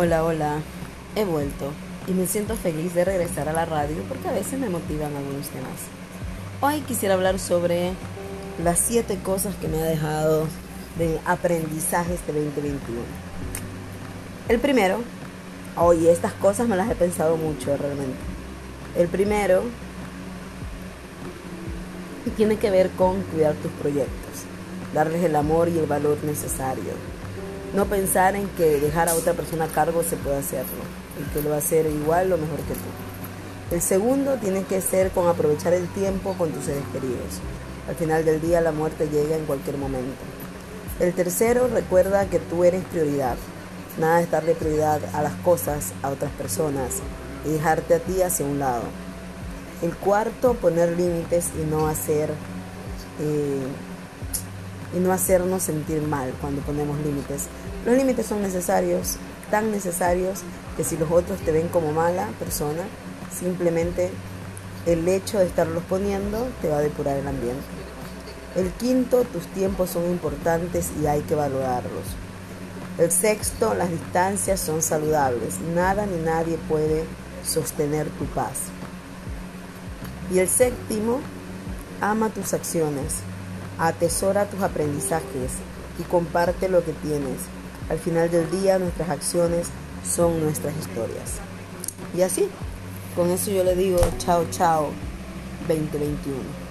Hola, hola, he vuelto y me siento feliz de regresar a la radio porque a veces me motivan algunos temas. Hoy quisiera hablar sobre las siete cosas que me ha dejado de aprendizaje este 2021. El primero, oye, estas cosas me las he pensado mucho realmente. El primero tiene que ver con cuidar tus proyectos, darles el amor y el valor necesario no pensar en que dejar a otra persona a cargo se puede hacerlo y que lo va a hacer igual o mejor que tú. El segundo tiene que ser con aprovechar el tiempo con tus seres queridos. Al final del día la muerte llega en cualquier momento. El tercero, recuerda que tú eres prioridad. Nada de darle prioridad a las cosas, a otras personas y dejarte a ti hacia un lado. El cuarto, poner límites y no hacer eh, y no hacernos sentir mal cuando ponemos límites. Los límites son necesarios, tan necesarios que si los otros te ven como mala persona, simplemente el hecho de estarlos poniendo te va a depurar el ambiente. El quinto, tus tiempos son importantes y hay que valorarlos. El sexto, las distancias son saludables. Nada ni nadie puede sostener tu paz. Y el séptimo, ama tus acciones. Atesora tus aprendizajes y comparte lo que tienes. Al final del día nuestras acciones son nuestras historias. Y así, con eso yo le digo chao, chao 2021.